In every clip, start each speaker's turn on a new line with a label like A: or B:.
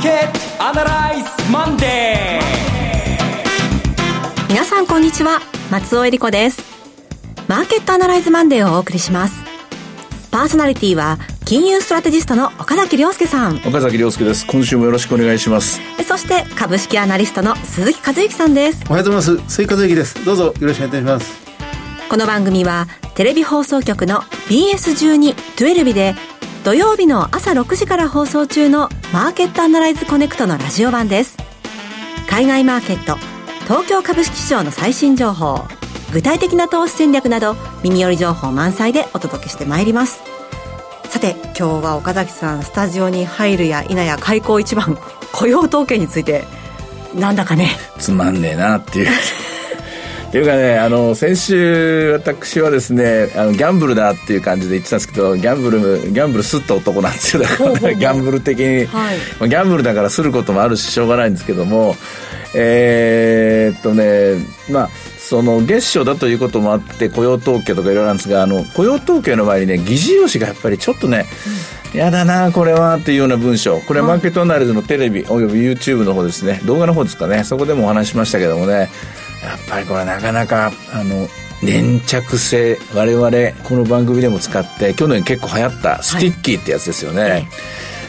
A: ーケットアナライズマンデ
B: ー。皆さんこんにちは。松尾恵理子です。マーケットアナライズマンデーをお送りします。パーソナリティは金融ストラテジストの岡崎亮介さん。
C: 岡崎亮介です。今週もよろしくお願いします。
B: そして株式アナリストの鈴木和之さんです。
D: おはようございます。鈴木和之です。どうぞよろしくお願いします。
B: この番組はテレビ放送局の BS12-12 で土曜日の朝6時から放送中のマーケットアナライズコネクトのラジオ版です。海外マーケット東京株式市場の最新情報具体的な投資戦略など耳寄り情報満載でお届けしてまいります。さて今日は岡崎さんスタジオに入るや否や開口一番雇用統計についてなんだかね。
C: つまんねえなっていう。っていうかね、あの、先週、私はですね、あの、ギャンブルだっていう感じで言ってたんですけど、ギャンブル、ギャンブルすった男なんですよ。だから、ギャンブル的に、はい、まあ、ギャンブルだからすることもあるし、しょうがないんですけども、えー、っとね、まあ、その月初だということもあって雇用統計とかいろいろなんですがあの雇用統計の場合にね議事要旨がやっぱりちょっとね、うん、やだなこれはっていうような文章。これはマーケットアナライズのテレビおよび YouTube の方ですね。動画の方ですかね。そこでもお話しましたけどもねやっぱりこれなかなかあの粘着性我々この番組でも使って去年結構流行ったスティッキーってやつですよね、はい。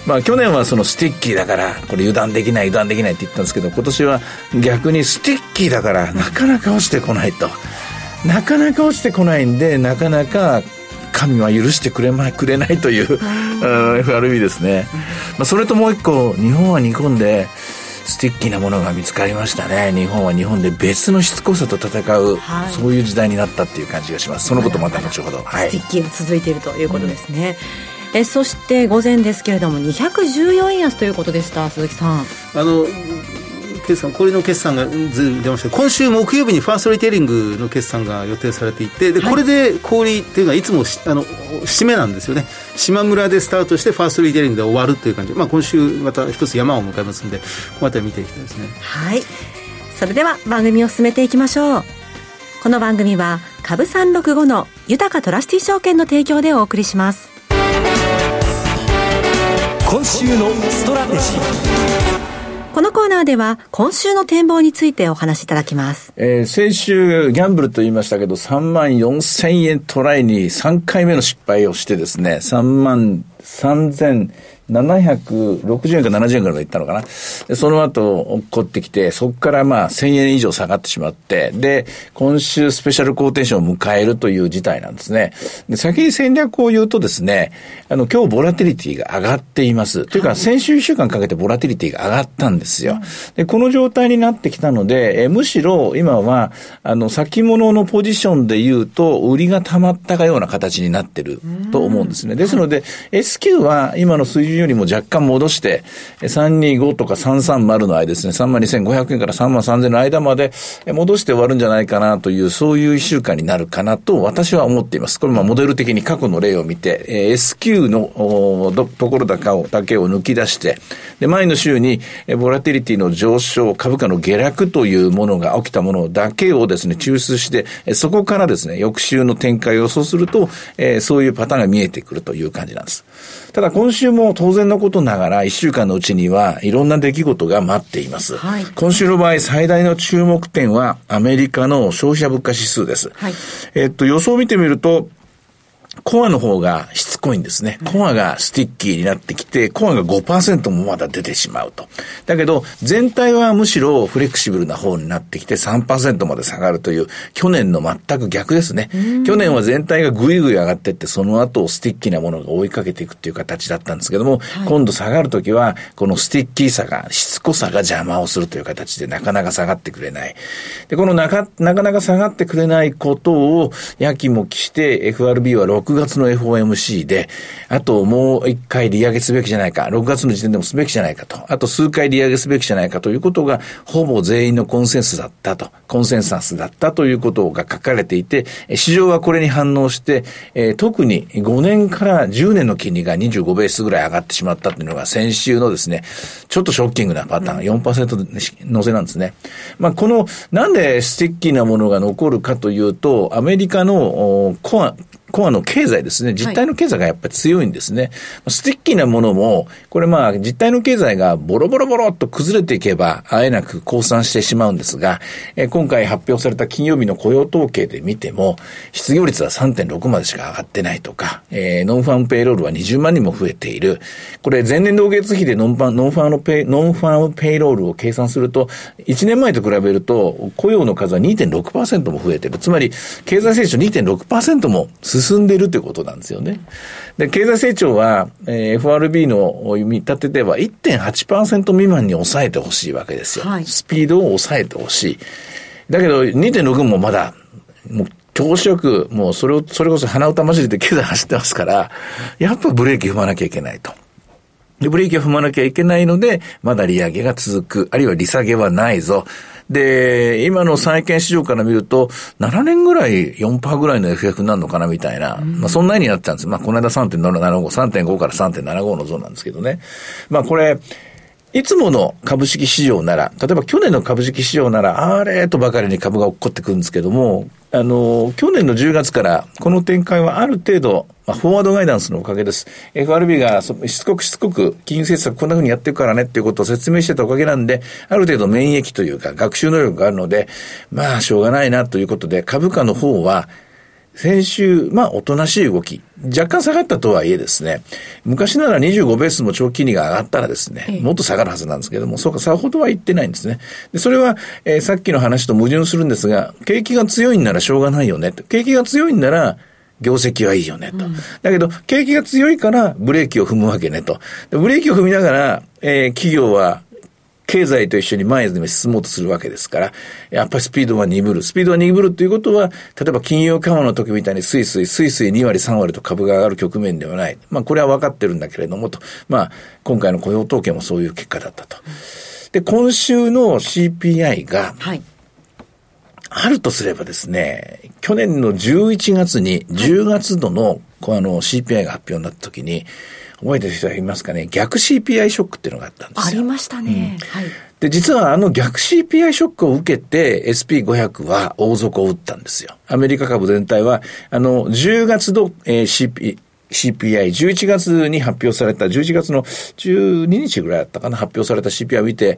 C: まあ去年はそのスティッキーだからこれ油断できない油断できないって言ったんですけど今年は逆にスティッキーだからなかなか落ちてこないと。なかなか落ちてこないんでなかなか神は許してくれまくれないという FRB ですね、まあ、それともう一個日本は日本でスティッキーなものが見つかりましたね。日本は日本で別のしつこさと戦う、はい、そういう時代になったっていう感じがします。そのことまた後ほど、
B: はい、スティッキーが続いているということですね、うん、えそして午前ですけれども214円安ということでした鈴木さん。あ
D: の決算、これの決算がず出ました今週木曜日にファーストリテイリングの決算が予定されていて、でこれで小売っていうのはいつもあの締めなんですよね、島村でスタートして、ファーストリテイリングで終わるという感じ、まあ、今週また一つ山を迎えますので、この辺り見ていきたいですね。
B: はいそれでは番組を進めていきましょう。この番組は株三六五の豊かトラスティ証券の提供でお送りします。
A: 今週のストラテジー。
B: このコーナーでは今週の展望についてお話しいただきます。
C: えー、先週ギャンブルと言いましたけど3万4千円トライに3回目の失敗をしてですね、3万3千760円か70円ぐらいまでいったのかな。で、その後、落っこってきて、そこからまあ1000円以上下がってしまって、で、今週スペシャルコーテーションを迎えるという事態なんですね。で、先に戦略を言うとですね、あの、今日ボラティリティが上がっています。というか、先週1週間かけてボラティリティが上がったんですよ。で、この状態になってきたので、えむしろ今は、あの、先物のポジションで言うと、売りが溜まったかような形になってると思うんですね。ですので、S q は今の水準よりも若干戻して、325とか330の間ですね、3万2500円から3万3000の間まで戻して終わるんじゃないかなという、そういう一週間になるかなと私は思っています。これまあモデル的に過去の例を見て、S q のところだけをだけを抜き出して、で、前の週にボラティリティの上昇、株価の下落というものが起きたものだけをですね、抽出して、そこからですね、翌週の展開を予想すると、え、そういうパターンが見えてくるという感じなんです。ただ今週も当然のことながら、一週間のうちにはいろんな出来事が待っています。はい、今週の場合、最大の注目点はアメリカの消費者物価指数です。はい、えっと、予想を見てみると、コアの方がしつこいんですね。コアがスティッキーになってきて、コアが5%もまだ出てしまうと。だけど、全体はむしろフレキシブルな方になってきて3%まで下がるという、去年の全く逆ですね。去年は全体がぐいぐい上がっていって、その後スティッキーなものが追いかけていくっていう形だったんですけども、はい、今度下がるときは、このスティッキーさが、しつこさが邪魔をするという形でなかなか下がってくれない。で、このなか、なかなか下がってくれないことを、やきもきして、FRB は6 6月の FOMC で、あともう一回利上げすべきじゃないか、6月の時点でもすべきじゃないかと、あと数回利上げすべきじゃないかということが、ほぼ全員のコンセンスだったと、コンセンサスだったということが書かれていて、市場はこれに反応して、えー、特に5年から10年の金利が25ベースぐらい上がってしまったというのが先週のですね、ちょっとショッキングなパターン、4%乗せなんですね。まあ、この、なんでスティッキーなものが残るかというと、アメリカのコア、コアの経済ですね、実体の経済がやっぱり強いんですね。はい、スティッキーなものも、これまあ実体の経済がボロボロボロっと崩れていけば、あえなく降参してしまうんですが、えー、今回発表された金曜日の雇用統計で見ても、失業率は3.6までしか上がってないとか、えー、ノンファームペイロールは20万人も増えている。これ前年同月比でノンファノンファームペイ、ノンファームペイロールを計算すると、1年前と比べると雇用の数は2.6%も増えてる。つまり、経済成長2.6%も進んでいるということなんですよね。で、経済成長は、えー、FRB の見立てでは1.8%未満に抑えてほしいわけですよ。はい、スピードを抑えてほしい。だけど、2.6もまだ、もう調子よく、もうそれを、それこそ鼻歌混じりで経済走ってますから、やっぱブレーキ踏まなきゃいけないと。で、ブレーキを踏まなきゃいけないので、まだ利上げが続く、あるいは利下げはないぞ。で、今の債券市場から見ると、7年ぐらい4%ぐらいの FF になるのかなみたいな、まあそんなになってたんです。まあこの間3.75、3.5から3.75のゾーンなんですけどね。まあこれ、いつもの株式市場なら、例えば去年の株式市場なら、あれとばかりに株が起こってくるんですけども、あの、去年の10月からこの展開はある程度、まあ、フォワードガイダンスのおかげです。FRB がしつこくしつこく金融政策こんな風にやっていくからねっていうことを説明してたおかげなんで、ある程度免疫というか学習能力があるので、まあしょうがないなということで、株価の方は、先週、まあ、おとなしい動き。若干下がったとはいえですね、昔なら25ベースも長期金利が上がったらですね、もっと下がるはずなんですけども、そうか、さほどは言ってないんですね。で、それは、えー、さっきの話と矛盾するんですが、景気が強いんならしょうがないよね。景気が強いんなら、業績はいいよねと。うん、だけど、景気が強いからブレーキを踏むわけねと。ブレーキを踏みながら、えー、企業は経済と一緒に前に進もうとするわけですから、やっぱりスピードは鈍る。スピードは鈍るということは、例えば金融緩和の時みたいにスイスイ、スイスイ2割3割と株が上がる局面ではない。まあこれは分かってるんだけれどもと。まあ今回の雇用統計もそういう結果だったと。で、今週の CPI が、はい。あるとすればですね、去年の11月に、10月度の、この CPI が発表になった時に、覚えてる人はいますかね、逆 CPI ショックっていうのがあったんですよ。
B: ありましたね。うん、はい。
C: で、実はあの逆 CPI ショックを受けて SP500 は大底を打ったんですよ。アメリカ株全体は、あの、10月の、えー、CP、CPI、11月に発表された、11月の12日ぐらいだったかな、発表された CPI を見て、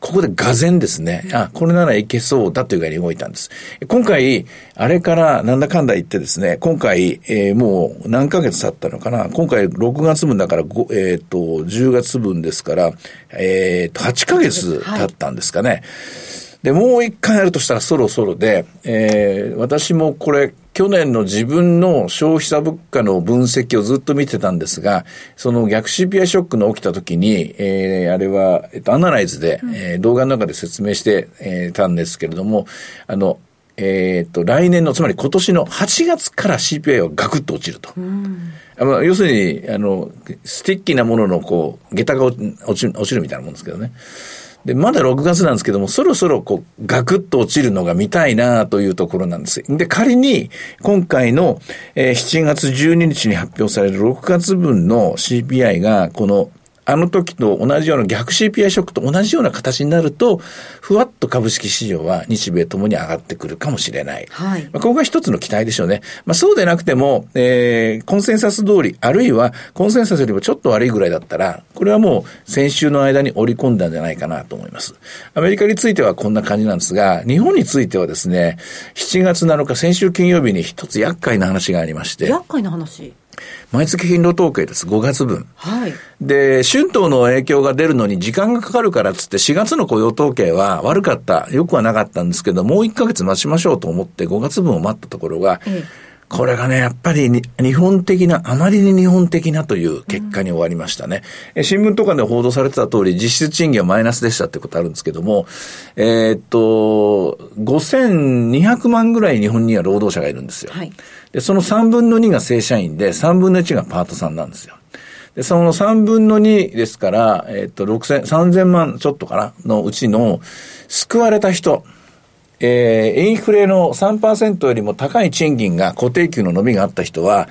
C: ここでがぜんですね、あ、これならいけそうだという具合に動いたんです。今回、あれからなんだかんだ言ってですね、今回、えー、もう何ヶ月経ったのかな今回6月分だから、えっ、ー、と、10月分ですから、えっ、ー、と、8ヶ月経ったんですかね。はいで、もう一回やるとしたらそろそろで、えー、私もこれ、去年の自分の消費者物価の分析をずっと見てたんですが、その逆 CPI ショックの起きた時に、えー、あれは、えっと、アナライズで、えー、動画の中で説明して、えー、たんですけれども、あの、えっ、と、来年の、つまり今年の8月から CPI はガクッと落ちると。要するに、あの、スティッキーなものの、こう、下駄が落ち落ちるみたいなもんですけどね。で、まだ6月なんですけども、そろそろこう、ガクッと落ちるのが見たいなというところなんです。で、仮に、今回の、えー、7月12日に発表される6月分の CPI が、このあの時と同じような逆 CPI ショックと同じような形になると、ふわっと株式市場は日米ともに上がってくるかもしれない。はい。まあ、ここが一つの期待でしょうね。まあ、そうでなくても、えー、コンセンサス通り、あるいはコンセンサスよりもちょっと悪いぐらいだったら、これはもう先週の間に織り込んだんじゃないかなと思います。アメリカについてはこんな感じなんですが、日本についてはですね、7月7日、先週金曜日に一つ厄介な話がありまして。
B: 厄介な話
C: 毎月勤労統計です。5月分。
B: はい。
C: で、春闘の影響が出るのに時間がかかるからっつって4月の雇用統計は悪かった。よくはなかったんですけど、もう1ヶ月待ちましょうと思って5月分を待ったところが、ええこれがね、やっぱり日本的な、あまりに日本的なという結果に終わりましたね。うん、新聞とかで報道されてた通り、実質賃金はマイナスでしたってことあるんですけども、えー、っと、5200万ぐらい日本には労働者がいるんですよ。はい、で、その3分の2が正社員で、3分の1がパートさんなんですよ。で、その3分の2ですから、えー、っと、6000、3000万ちょっとかな？のうちの救われた人、えー、インフレの3%よりも高い賃金が固定給の伸びがあった人は、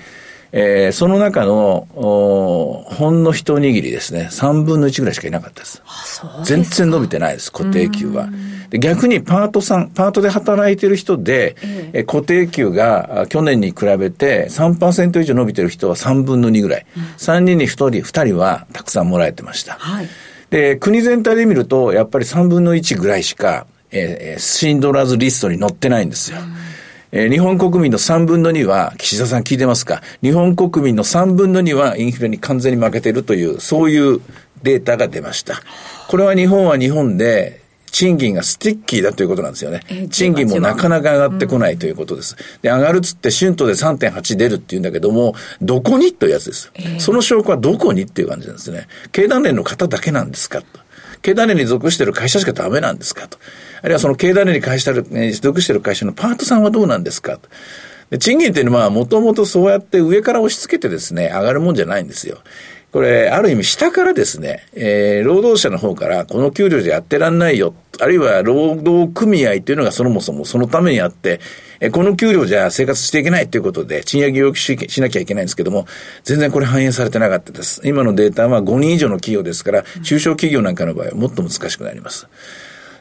C: えー、その中の、ほんの一握りですね、3分の1ぐらいしかいなかったです。
B: あそう
C: 全然伸びてないです、固定給は。で逆にパートさん、パートで働いてる人で、え固定給があ去年に比べて3%以上伸びてる人は3分の2ぐらい。3人に1人、2人はたくさんもらえてました。
B: はい。
C: で、国全体で見ると、やっぱり3分の1ぐらいしか、えーンドラーズリストに載ってないんですよ。えー日本国民の3分の2は、岸田さん聞いてますか？日本国民の3分の2はインフレに完全に負けているという、そういうデータが出ました。これは日本は日本で、賃金がスティッキーだということなんですよね
B: えー。
C: 賃金もなかなか上がってこないということです。で、上がるっつって春闘で3.8出るって言うんだけども、どこにというやつです。その証拠はどこにっていう感じなんですね。経団連の方だけなんですかと。経団連に属している会社しかダメなんですかと。あるいはその経団連に会社えー属している会社のパートさんはどうなんですかと。賃金っていうのはもともとそうやって上から押し付けてですね、上がるもんじゃないんですよ。これ、ある意味下からですね、えー、労働者の方からこの給料じゃやってらんないよ、あるいは労働組合っていうのがそもそもそのためにあって、えーこの給料じゃ生活していけないということで、賃上げを要求ししなきゃいけないんですけども、全然これ反映されてなかったです。今のデータは5人以上の企業ですから、中小企業なんかの場合はもっと難しくなります。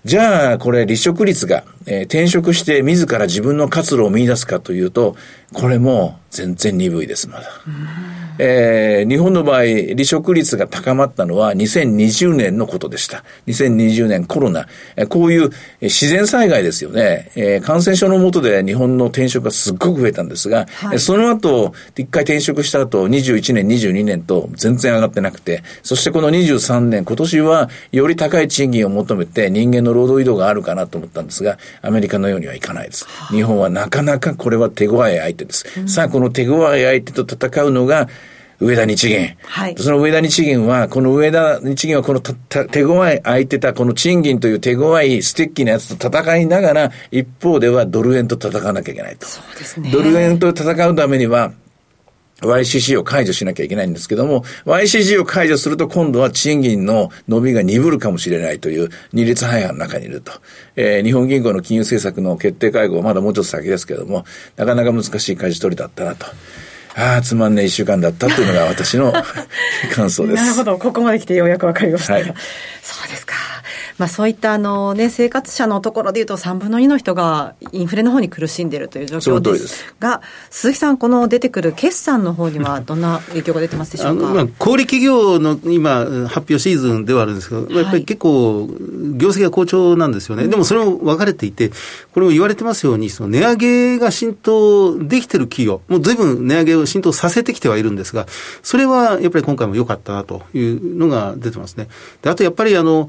C: じゃあ、これ、離職率が、えー転職して自ら自分の活路を見出すかというと、これも全然鈍いです、まだ。えー日本の場合、離職率が高まったのは2020年のことでした。2020年コロナ。えーこういうえー自然災害ですよね。えー感染症の下で日本の転職がすっごく増えたんですが、
B: はい
C: えーその後、一回転職した後、21年、22年と全然上がってなくて、そしてこの23年、今年はより高い賃金を求めて人間の労働移動があるかなと思ったんですが、アメリカのようにはいかないです。日本はなかなかこれは手強い相手です。さあ、この手強い相手と戦うのが、上田日銀。
B: はい
C: その上田日銀は、この上田日銀はこのたた手強い相手たこの賃金という手強いステッキーなやつと戦いながら、一方ではドル円と戦わなきゃいけないと。
B: そうですね。
C: ドル円と戦うためには、YCC を解除しなきゃいけないんですけども、YCC を解除すると今度は賃金の伸びが鈍るかもしれないという二律背反の中にいると。えー日本銀行の金融政策の決定会合はまだもうちょっと先ですけども、なかなか難しい舵取りだったなと。ああ、つまんねえ一週間だったというのが私の 感想です。
B: なるほど。ここまで来てようやくわかりましたが、
C: はい
B: そうですか。まあそういったあのね、生活者のところで言うと3分の2の人がインフレの方に苦しんでいるという状況で
C: すす
B: が、鈴木さん、この出てくる決算の方には どんな影響が出てますでしょうか？
D: まあ、小売企業の今、発表シーズンではあるんですけど、
B: い
D: やっぱり結構、業績が好調なんですよね、でもそれも分かれていて、これも言われてますように、その値上げが浸透できてる企業、もうずいぶん値上げを浸透させてきてはいるんですが、それはやっぱり今回も良かったなというのが出てますね。であとやっぱりあの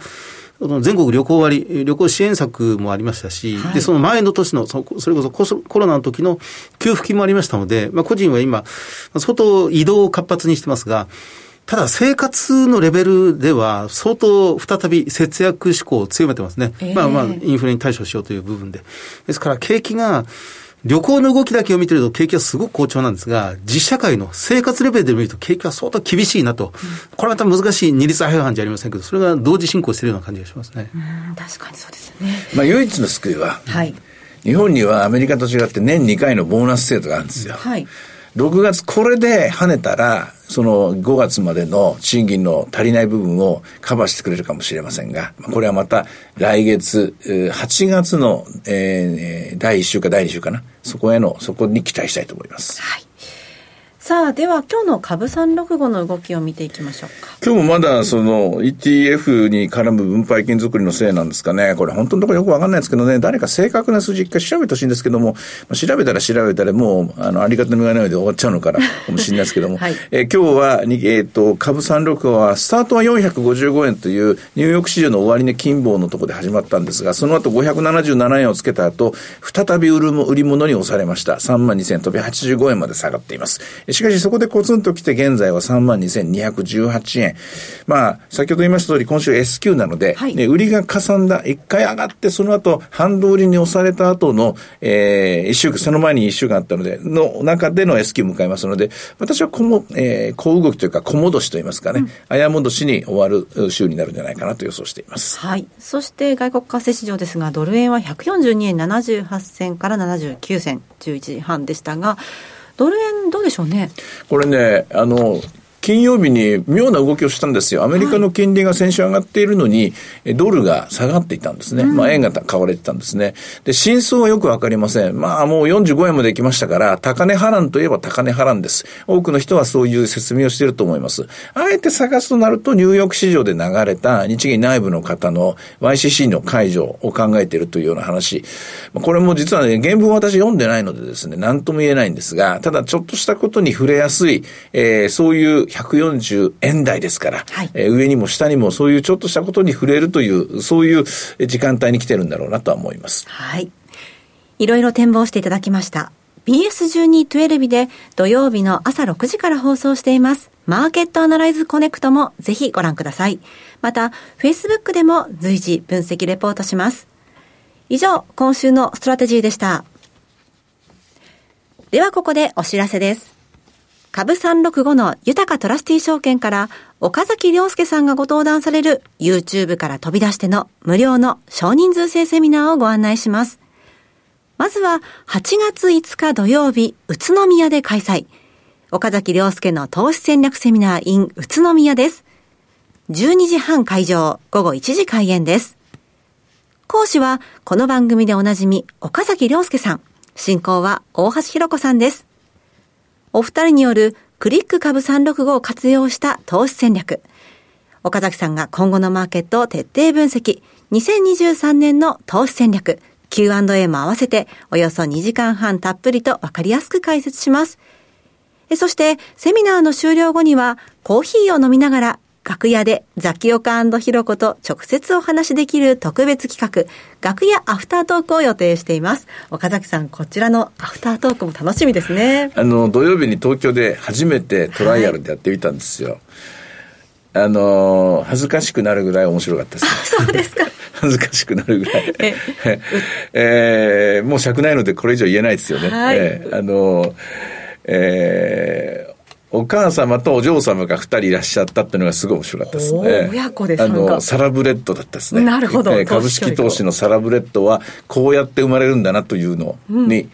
D: 全国旅行割、旅行支援策もありましたし、
B: はい
D: で、その前の年の、そそれこそコロナの時の給付金もありましたので、まあ個人は今、相当移動を活発にしてますが、ただ生活のレベルでは相当再び節約志向を強めてますね。
B: ええ
D: まあまあ、インフレに対処しようという部分で。ですから景気が、旅行の動きだけを見てると景気はすごく好調なんですが、実社会の生活レベルで見ると景気は相当厳しいなと。これまた難しい二律背反じゃありませんけど、それが同時進行しているような感じがしますね。
B: うん確かにそうですよね。
C: まあ唯一の救いは、
B: はい。
C: 日本にはアメリカと違って年2回のボーナス制度があるんですよ。
B: はい。
C: 6月これで跳ねたら、その5月までの賃金の足りない部分をカバーしてくれるかもしれませんが、これはまた来月、8月の、えー第1週か第2週かな。そこへの、そこに期待したいと思います。
B: はい。さあ、では今日の株三六五の動きを見ていきましょうか。
C: 今日もまだその ETF に絡む分配金作りのせいなんですかね。これ本当のところよくわかんないですけどね、誰か正確な数字一回調べてほしいんですけども、まあ調べたら調べたらもう、あの、ありがたみがないので終わっちゃうのかな、かもしれないですけども、
B: はい
C: えー今日はに、えっ、と、株365は、スタートは455円というニューヨーク市場の終値金棒のところで始まったんですが、その後577円をつけた後、再び売るも売り物に押されました。32,000飛び85円まで下がっています。しかしそこでコツンと来て現在は32,218円。まあ、先ほど言いました通り今週 S q なので、
B: はい
C: ね売りがかさんだ、一回上がって、その後、半導売りに押された後の、えー、一週間、その前に一週間あったので、の中での S q 迎えますので、私はこも、えー、小動きというか、小戻しといいますかね、早戻しに終わる週になるんじゃないかなと予想しています。
B: はい。そして外国為替市場ですが、ドル円は142円78銭から79銭、11時半でしたが、ドル円どうでしょうね。
C: これね、あの、金曜日に妙な動きをしたんですよ。アメリカの金利が先週上がっているのに、はい、ドルが下がっていたんですね。うん、まあ円が買われてたんですね。で、真相はよくわかりません。まあもう45円まで行きましたから、高値波乱といえば高値波乱です。多くの人はそういう説明をしていると思います。あえて探すとなると、ニューヨーク市場で流れた日銀内部の方の YCC の解除を考えているというような話。これも実はね、原文私読んでないのでですね、何とも言えないんですが、ただちょっとしたことに触れやすい、えー、そういう140円台ですから、はい、えー、上にも下にもそういうちょっとしたことに触れるという、そういう時間帯に来てるんだろうなとは思います。
B: はい。いろいろ展望していただきました。BS1212 で土曜日の朝6時から放送しています。マーケットアナライズコネクトもぜひご覧ください。また、Facebook でも随時分析レポートします。以上、今週のストラテジーでした。ではここでお知らせです。株365のユタカトラスティ証券から岡崎良介さんがご登壇される YouTube から飛び出しての無料の少人数制セミナーをご案内します。まずは8月5日土曜日、宇都宮で開催。岡崎良介の投資戦略セミナー in 宇都宮です。12時半会場、午後1時開演です。講師は、この番組でおなじみ、岡崎良介さん。進行は、大橋弘子さんです。お二人による、クリック株365を活用した投資戦略。岡崎さんが今後のマーケットを徹底分析。2023年の投資戦略。Q&A も合わせておよそ2時間半たっぷりとわかりやすく解説します。そして、セミナーの終了後には、コーヒーを飲みながら、楽屋でザキオカひろこと直接お話しできる特別企画、楽屋アフタートークを予定しています。岡崎さん、こちらのアフタートークも楽しみですね。
C: あの、土曜日に東京で初めてトライアルでやってみたんですよ。はい、あの、恥ずかしくなるぐらい面白かったです、ね。
B: そうですか。
C: 恥ずかしくなるぐらい。え えー、もう尺ないのでこれ以上言えないですよね。はい、えー、あの、えー、お母様とお嬢様が二人いらっしゃったっていうのがすごい面白かったですね。
B: 親子で
C: あの、サラブレッドだったですね。
B: なるほど。
C: えー、株式投資のサラブレッドはこうやって生まれるんだなというのに、うん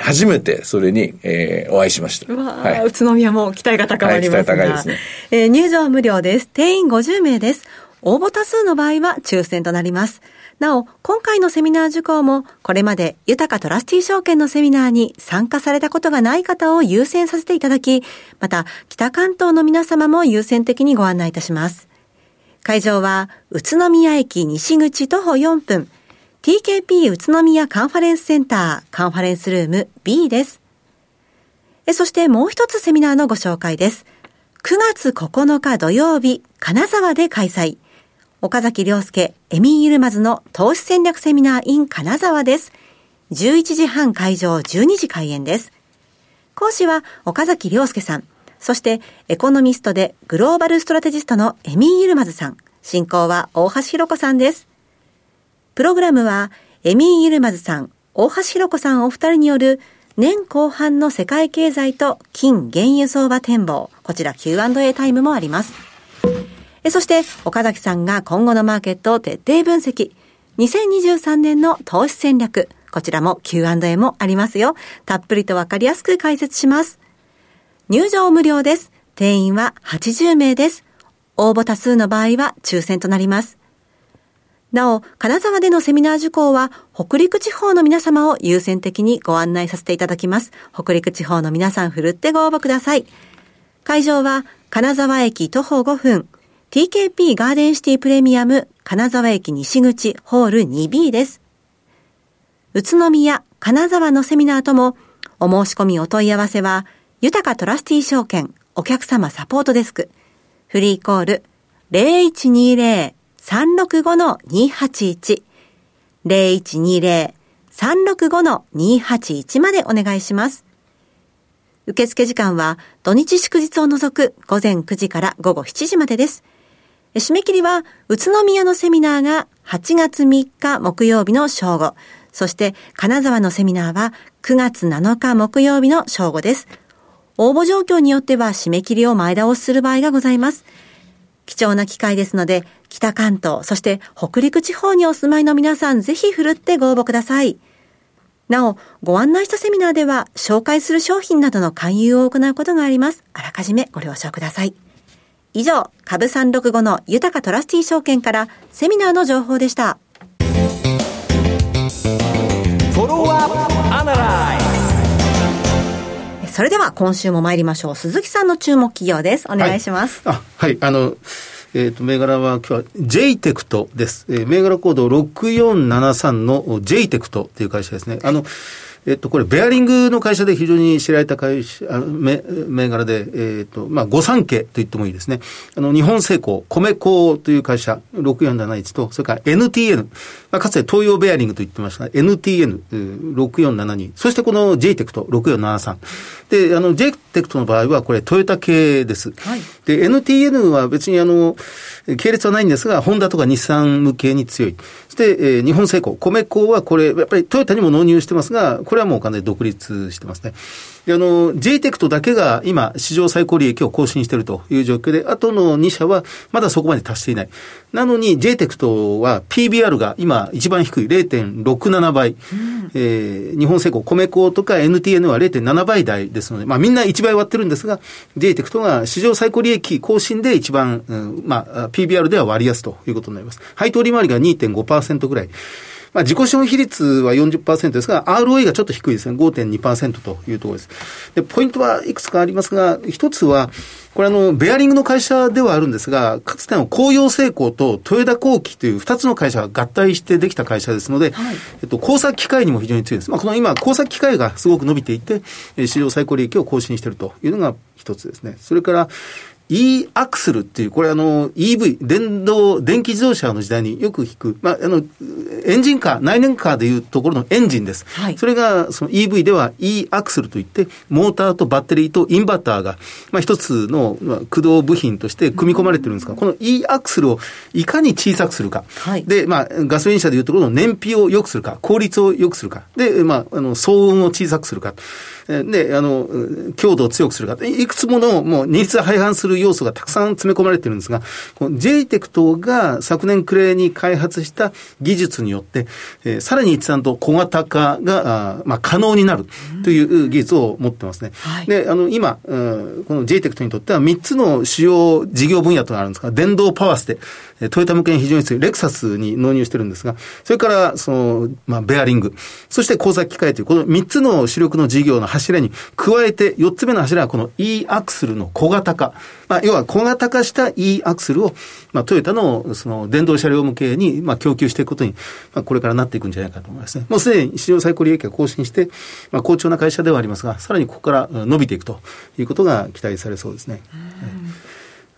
C: 初めてそれに、えー、お会いしました。
B: はい、宇都宮も期待が高まりますが、
C: はい、期待高いですね。
B: えー、入場無料です。定員50名です。応募多数の場合は抽選となります。なお、今回のセミナー受講も、これまで豊かトラスティ証券のセミナーに参加されたことがない方を優先させていただき、また、北関東の皆様も優先的にご案内いたします。会場は、宇都宮駅西口徒歩4分、TKP 宇都宮カンファレンスセンター、カンファレンスルーム B です。そしてもう一つセミナーのご紹介です。9月9日土曜日、金沢で開催。岡崎良介、エミン・イルマズの投資戦略セミナー in 金沢です。11時半会場、12時開演です。講師は岡崎良介さん、そしてエコノミストでグローバルストラテジストのエミン・イルマズさん、進行は大橋弘子さんです。プログラムはエミン・イルマズさん、大橋弘子さんお二人による年後半の世界経済と金原油相場展望、こちら Q&A タイムもあります。そして、岡崎さんが今後のマーケットを徹底分析。2023年の投資戦略。こちらも Q&A もありますよ。たっぷりとわかりやすく解説します。入場無料です。定員は80名です。応募多数の場合は抽選となります。なお、金沢でのセミナー受講は、北陸地方の皆様を優先的にご案内させていただきます。北陸地方の皆さん、ふるってご応募ください。会場は、金沢駅徒歩5分、TKP ガーデンシティプレミアム金沢駅西口ホール 2B です。宇都宮、金沢のセミナーともお申し込みお問い合わせは、豊かトラスティ証券お客様サポートデスク、フリーコール0120-365-281 0120-365-281までお願いします。受付時間は土日祝日を除く午前9時から午後7時までです。締め切りは、宇都宮のセミナーが8月3日木曜日の正午。そして、金沢のセミナーは9月7日木曜日の正午です。応募状況によっては締め切りを前倒しする場合がございます。貴重な機会ですので、北関東、そして北陸地方にお住まいの皆さん、ぜひ振るってご応募ください。なお、ご案内したセミナーでは、紹介する商品などの勧誘を行うことがあります。あらかじめご了承ください。以上、株365の豊かトラスティー証券からセミナーの情報でした。それでは今週も参りましょう。鈴木さんの注目企業です。お願いします。
D: はい、あ、はい。あの、えっ、ー、と、銘柄は今日は JTECT です。えー、銘柄コード6473の JTECT という会社ですね。あの、えっと、これ、ベアリングの会社で非常に知られた会社、あ銘柄で、えっと、まあ、御三家と言ってもいいですね。あの、日本製鋼、米鋼という会社、6471と、それから NTN、まあ、かつて東洋ベアリングと言ってました NTN6472、そしてこの JTEC と6473。で、あの、JTEC JTECT の場合は、これ、トヨタ系です。はい、で、NTN は別にあの、系列はないんですが、ホンダとか日産向けに強い。そして、えー、日本製鋼、米鋼はこれ、やっぱりトヨタにも納入してますが、これはもう完全に独立してますね。で、あの、JTECT だけが今、史上最高利益を更新しているという状況で、あとの2社はまだそこまで達していない。なのに JTECT は PBR が今一番低い0.67倍。うん、えー、日本製鋼、米鋼とか NTN は0.7倍台ですので、まあみんな1倍割ってるんですが、JTECT が史上最高利益更新で一番、うん、まあ PBR では割安ということになります。配当利回りが2.5%ぐらい。まあ、自己資本比率は40%ですが、ROE がちょっと低いですね。5.2%というところです。で、ポイントはいくつかありますが、一つは、これあの、ベアリングの会社ではあるんですが、かつての紅葉成功と豊田工機という二つの会社が合体してできた会社ですので、はい、えっと、工作機械にも非常に強いです。まあ、この今、工作機械がすごく伸びていて、市場最高利益を更新しているというのが一つですね。それから、e アクスルっていう、これあの EV、電動、電気自動車の時代によく聞く、まあ、あの、エンジンカー、内燃カーでいうところのエンジンです。はい、それが、その EV では e アクスルといって、モーターとバッテリーとインバーターが、まあ、一つの、まあ、駆動部品として組み込まれてるんですが、この e アクスルをいかに小さくするか。はい、で、まあ、ガソリン車でいうところの燃費を良くするか、効率を良くするか。で、まあ、あの、騒音を小さくするか。で、あの、強度を強くするか。いくつもの、もう、二律廃反する要素がたくさん詰め込まれてるんですが、この JTECT が昨年暮れに開発した技術によって、えー、さらに一段と小型化が、あまあ、可能になるという技術を持ってますね。はい、で、あの、今、うん、この JTECT にとっては3つの主要事業分野となるんですが、電動パワーステ、トヨタ向けに非常に強いレクサスに納入してるんですが、それから、その、まあ、ベアリング、そして工作機械という、この3つの主力の事業の柱柱に加えて、4つ目の柱はこの E アクスルの小型化。まあ、要は小型化した E アクスルを、まあ、トヨタのその電動車両向けに、まあ、供給していくことに、まあ、これからなっていくんじゃないかと思いますね。もうすでに市場最高利益が更新して、まあ、好調な会社ではありますが、さらにここから伸びていくということが期待されそうですね。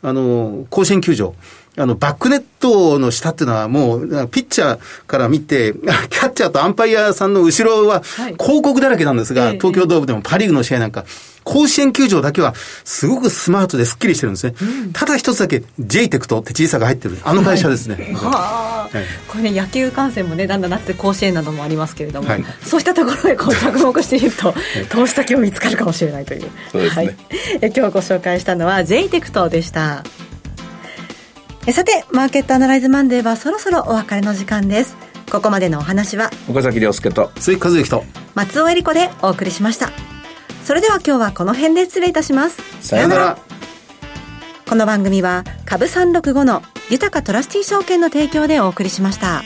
D: あの、甲子園球場。あの、バックネットの下っていうのはもう、ピッチャーから見て、キャッチャーとアンパイアさんの後ろは広告だらけなんですが、はい、東京ドームでもパリーグの試合なんか、甲子園球場だけはすごくスマートですっきりしてるんですね。うん、ただ一つだけ JTECT って小さが入ってる、あの会社ですね。
B: はい、これね、野球観戦もね、だんだんなって甲子園などもありますけれども、はい、そうしたところへこう着目していると、投資先も見つかるかもしれないという。そうですね。はい、え今日ご紹介したのは JTECT でした。さてマーケットアナライズマンデーはそろそろお別れの時間です。ここまでのお話は
C: 岡崎亮介と
D: 鈴木和之と
B: 松尾恵理子でお送りしました。それでは今日はこの辺で失礼いたします。
D: さよなら。
B: この番組は株365の豊かトラスティ証券の提供でお送りしました。